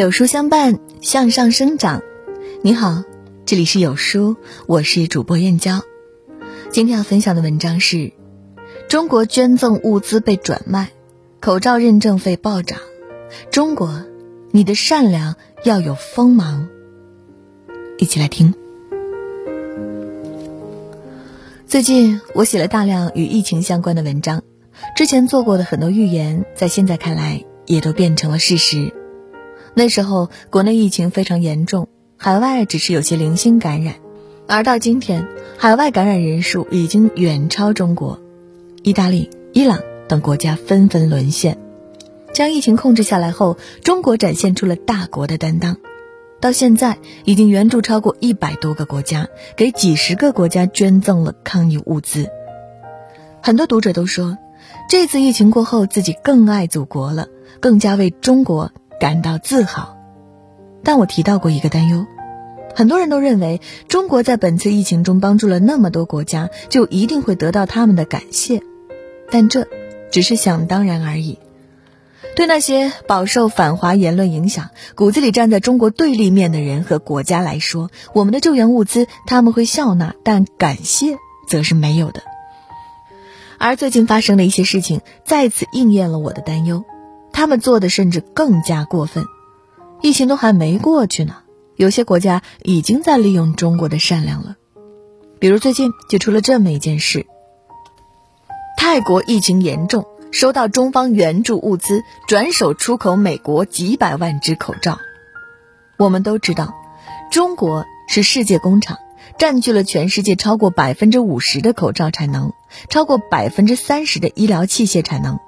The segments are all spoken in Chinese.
有书相伴，向上生长。你好，这里是有书，我是主播燕娇。今天要分享的文章是：中国捐赠物资被转卖，口罩认证费暴涨。中国，你的善良要有锋芒。一起来听。最近我写了大量与疫情相关的文章，之前做过的很多预言，在现在看来也都变成了事实。那时候国内疫情非常严重，海外只是有些零星感染，而到今天，海外感染人数已经远超中国，意大利、伊朗等国家纷纷沦陷。将疫情控制下来后，中国展现出了大国的担当，到现在已经援助超过一百多个国家，给几十个国家捐赠了抗疫物资。很多读者都说，这次疫情过后，自己更爱祖国了，更加为中国。感到自豪，但我提到过一个担忧，很多人都认为中国在本次疫情中帮助了那么多国家，就一定会得到他们的感谢，但这只是想当然而已。对那些饱受反华言论影响、骨子里站在中国对立面的人和国家来说，我们的救援物资他们会笑纳，但感谢则是没有的。而最近发生的一些事情，再次应验了我的担忧。他们做的甚至更加过分，疫情都还没过去呢，有些国家已经在利用中国的善良了。比如最近就出了这么一件事：泰国疫情严重，收到中方援助物资，转手出口美国几百万只口罩。我们都知道，中国是世界工厂，占据了全世界超过百分之五十的口罩产能，超过百分之三十的医疗器械产能。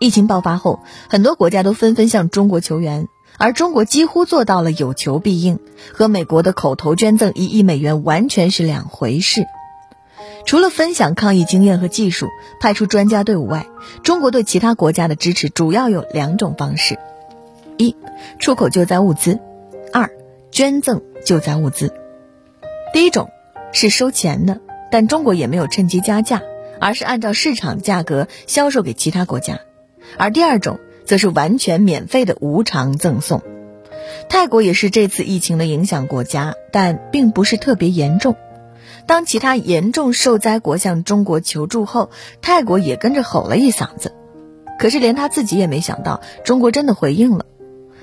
疫情爆发后，很多国家都纷纷向中国求援，而中国几乎做到了有求必应，和美国的口头捐赠一亿美元完全是两回事。除了分享抗疫经验和技术，派出专家队伍外，中国对其他国家的支持主要有两种方式：一、出口救灾物资；二、捐赠救灾物资。第一种是收钱的，但中国也没有趁机加价，而是按照市场价格销售给其他国家。而第二种则是完全免费的无偿赠送。泰国也是这次疫情的影响国家，但并不是特别严重。当其他严重受灾国向中国求助后，泰国也跟着吼了一嗓子。可是连他自己也没想到，中国真的回应了。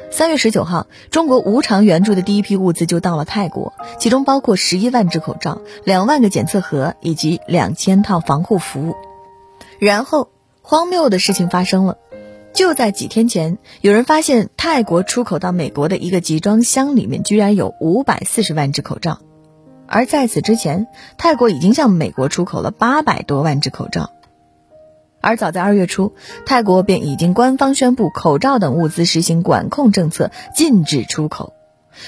三月十九号，中国无偿援助的第一批物资就到了泰国，其中包括十一万只口罩、两万个检测盒以及两千套防护服。然后。荒谬的事情发生了，就在几天前，有人发现泰国出口到美国的一个集装箱里面居然有五百四十万只口罩，而在此之前，泰国已经向美国出口了八百多万只口罩，而早在二月初，泰国便已经官方宣布口罩等物资实行管控政策，禁止出口。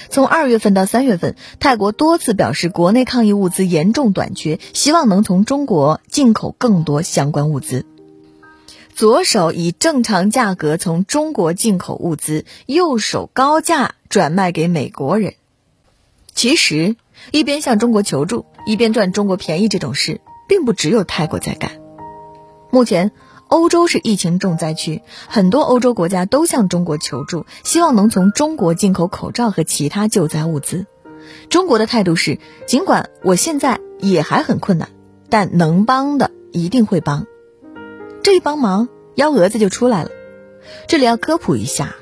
从二月份到三月份，泰国多次表示国内抗疫物资严重短缺，希望能从中国进口更多相关物资。左手以正常价格从中国进口物资，右手高价转卖给美国人。其实，一边向中国求助，一边赚中国便宜这种事，并不只有泰国在干。目前，欧洲是疫情重灾区，很多欧洲国家都向中国求助，希望能从中国进口口罩和其他救灾物资。中国的态度是：尽管我现在也还很困难，但能帮的一定会帮。这一帮忙，幺蛾子就出来了。这里要科普一下，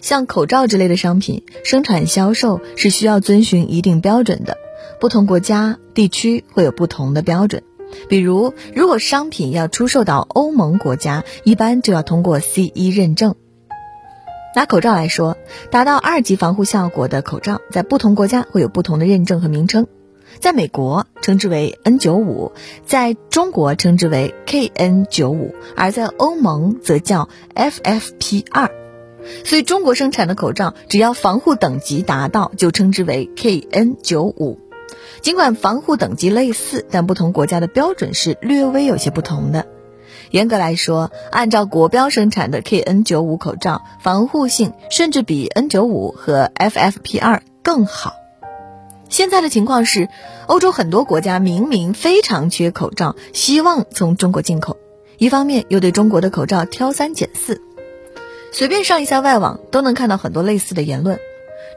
像口罩之类的商品，生产销售是需要遵循一定标准的。不同国家地区会有不同的标准。比如，如果商品要出售到欧盟国家，一般就要通过 CE 认证。拿口罩来说，达到二级防护效果的口罩，在不同国家会有不同的认证和名称。在美国称之为 N95，在中国称之为 KN95，而在欧盟则叫 FFP2。所以中国生产的口罩只要防护等级达到，就称之为 KN95。尽管防护等级类似，但不同国家的标准是略微有些不同的。严格来说，按照国标生产的 KN95 口罩，防护性甚至比 N95 和 FFP2 更好。现在的情况是，欧洲很多国家明明非常缺口罩，希望从中国进口，一方面又对中国的口罩挑三拣四。随便上一下外网都能看到很多类似的言论。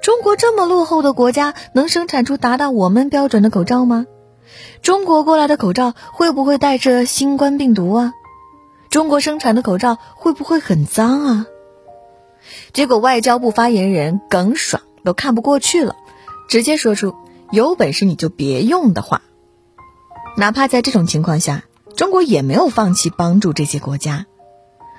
中国这么落后的国家，能生产出达到我们标准的口罩吗？中国过来的口罩会不会带着新冠病毒啊？中国生产的口罩会不会很脏啊？结果外交部发言人耿爽都看不过去了，直接说出“有本事你就别用”的话。哪怕在这种情况下，中国也没有放弃帮助这些国家。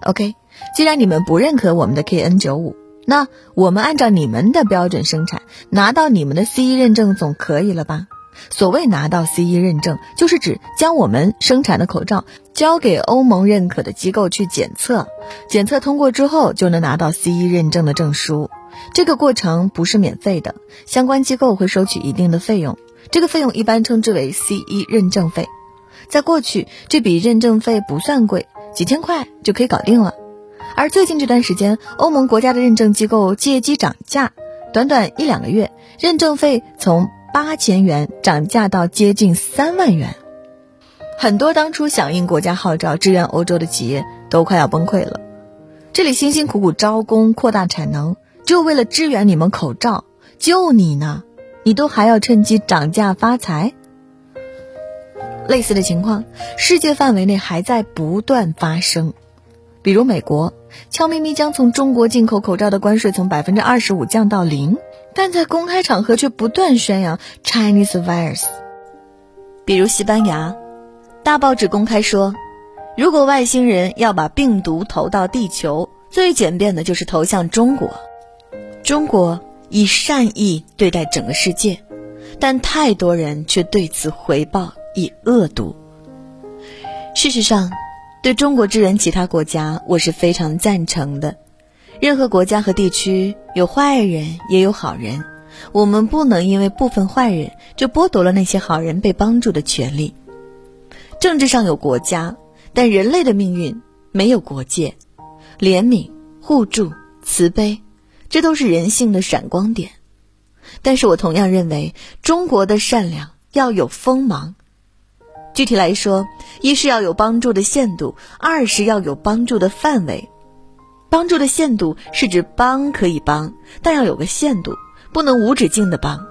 OK，既然你们不认可我们的 KN95，那我们按照你们的标准生产，拿到你们的 CE 认证总可以了吧？所谓拿到 CE 认证，就是指将我们生产的口罩交给欧盟认可的机构去检测，检测通过之后就能拿到 CE 认证的证书。这个过程不是免费的，相关机构会收取一定的费用，这个费用一般称之为 CE 认证费。在过去，这笔认证费不算贵，几千块就可以搞定了。而最近这段时间，欧盟国家的认证机构借机涨价，短短一两个月，认证费从八千元涨价到接近三万元，很多当初响应国家号召支援欧洲的企业都快要崩溃了。这里辛辛苦苦招工扩大产能，就为了支援你们口罩，就你呢，你都还要趁机涨价发财。类似的情况，世界范围内还在不断发生，比如美国悄咪咪将从中国进口口罩的关税从百分之二十五降到零。但在公开场合却不断宣扬 Chinese virus，比如西班牙，大报纸公开说，如果外星人要把病毒投到地球，最简便的就是投向中国。中国以善意对待整个世界，但太多人却对此回报以恶毒。事实上，对中国支援其他国家，我是非常赞成的。任何国家和地区有坏人也有好人，我们不能因为部分坏人就剥夺了那些好人被帮助的权利。政治上有国家，但人类的命运没有国界。怜悯、互助、慈悲，这都是人性的闪光点。但是我同样认为，中国的善良要有锋芒。具体来说，一是要有帮助的限度，二是要有帮助的范围。帮助的限度是指帮可以帮，但要有个限度，不能无止境的帮。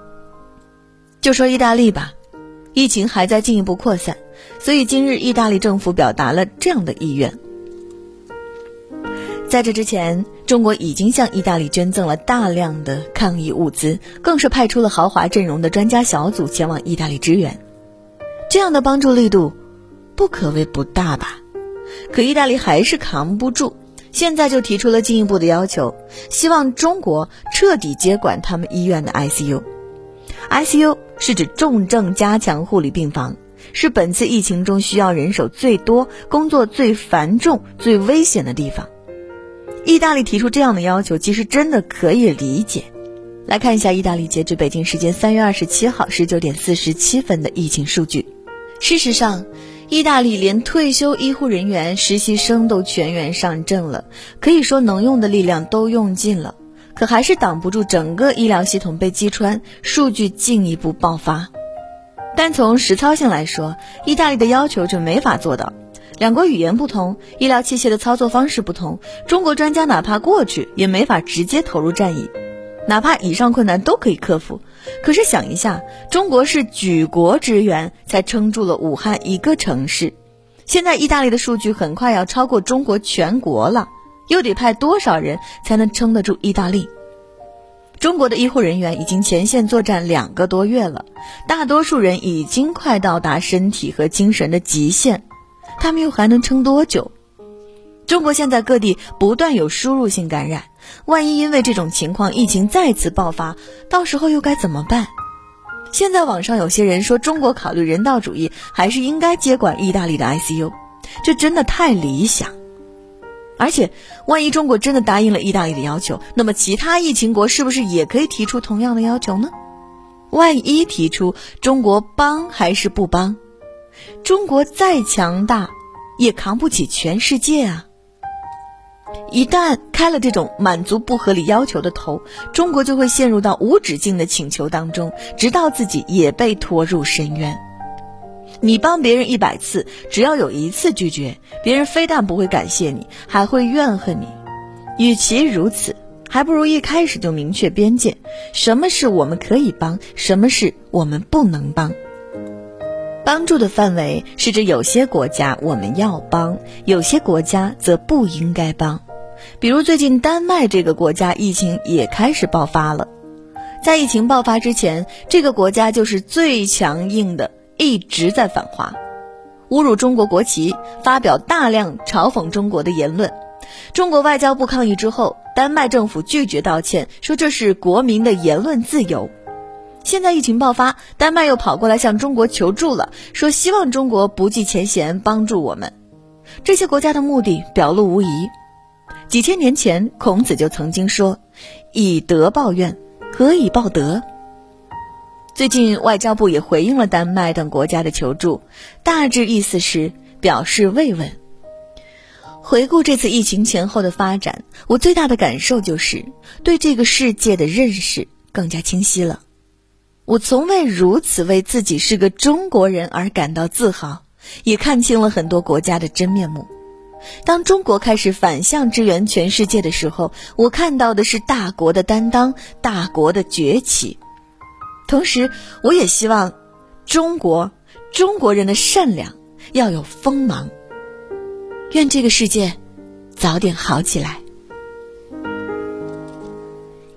就说意大利吧，疫情还在进一步扩散，所以今日意大利政府表达了这样的意愿。在这之前，中国已经向意大利捐赠了大量的抗疫物资，更是派出了豪华阵容的专家小组前往意大利支援。这样的帮助力度，不可谓不大吧？可意大利还是扛不住。现在就提出了进一步的要求，希望中国彻底接管他们医院的 ICU。ICU 是指重症加强护理病房，是本次疫情中需要人手最多、工作最繁重、最危险的地方。意大利提出这样的要求，其实真的可以理解。来看一下意大利截至北京时间三月二十七号十九点四十七分的疫情数据。事实上。意大利连退休医护人员、实习生都全员上阵了，可以说能用的力量都用尽了，可还是挡不住整个医疗系统被击穿，数据进一步爆发。但从实操性来说，意大利的要求就没法做到。两国语言不同，医疗器械的操作方式不同，中国专家哪怕过去也没法直接投入战役。哪怕以上困难都可以克服，可是想一下，中国是举国支援才撑住了武汉一个城市，现在意大利的数据很快要超过中国全国了，又得派多少人才能撑得住意大利？中国的医护人员已经前线作战两个多月了，大多数人已经快到达身体和精神的极限，他们又还能撑多久？中国现在各地不断有输入性感染。万一因为这种情况疫情再次爆发，到时候又该怎么办？现在网上有些人说中国考虑人道主义，还是应该接管意大利的 ICU，这真的太理想。而且，万一中国真的答应了意大利的要求，那么其他疫情国是不是也可以提出同样的要求呢？万一提出，中国帮还是不帮？中国再强大，也扛不起全世界啊！一旦开了这种满足不合理要求的头，中国就会陷入到无止境的请求当中，直到自己也被拖入深渊。你帮别人一百次，只要有一次拒绝，别人非但不会感谢你，还会怨恨你。与其如此，还不如一开始就明确边界：什么是我们可以帮，什么是我们不能帮。帮助的范围是指有些国家我们要帮，有些国家则不应该帮。比如最近丹麦这个国家疫情也开始爆发了，在疫情爆发之前，这个国家就是最强硬的，一直在反华，侮辱中国国旗，发表大量嘲讽中国的言论。中国外交部抗议之后，丹麦政府拒绝道歉，说这是国民的言论自由。现在疫情爆发，丹麦又跑过来向中国求助了，说希望中国不计前嫌帮助我们。这些国家的目的表露无遗。几千年前，孔子就曾经说：“以德报怨，何以报德？”最近，外交部也回应了丹麦等国家的求助，大致意思是表示慰问。回顾这次疫情前后的发展，我最大的感受就是对这个世界的认识更加清晰了。我从未如此为自己是个中国人而感到自豪，也看清了很多国家的真面目。当中国开始反向支援全世界的时候，我看到的是大国的担当，大国的崛起。同时，我也希望中国中国人的善良要有锋芒。愿这个世界早点好起来。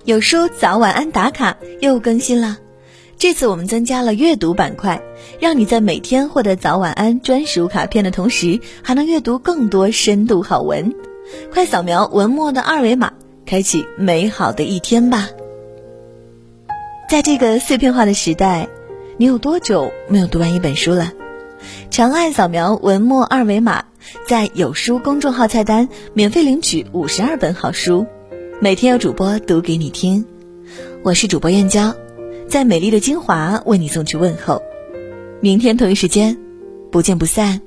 有书早晚安打卡又更新了。这次我们增加了阅读板块，让你在每天获得早晚安专属卡片的同时，还能阅读更多深度好文。快扫描文末的二维码，开启美好的一天吧。在这个碎片化的时代，你有多久没有读完一本书了？长按扫描文末二维码，在有书公众号菜单免费领取五十二本好书，每天有主播读给你听。我是主播燕娇。在美丽的金华为你送去问候，明天同一时间，不见不散。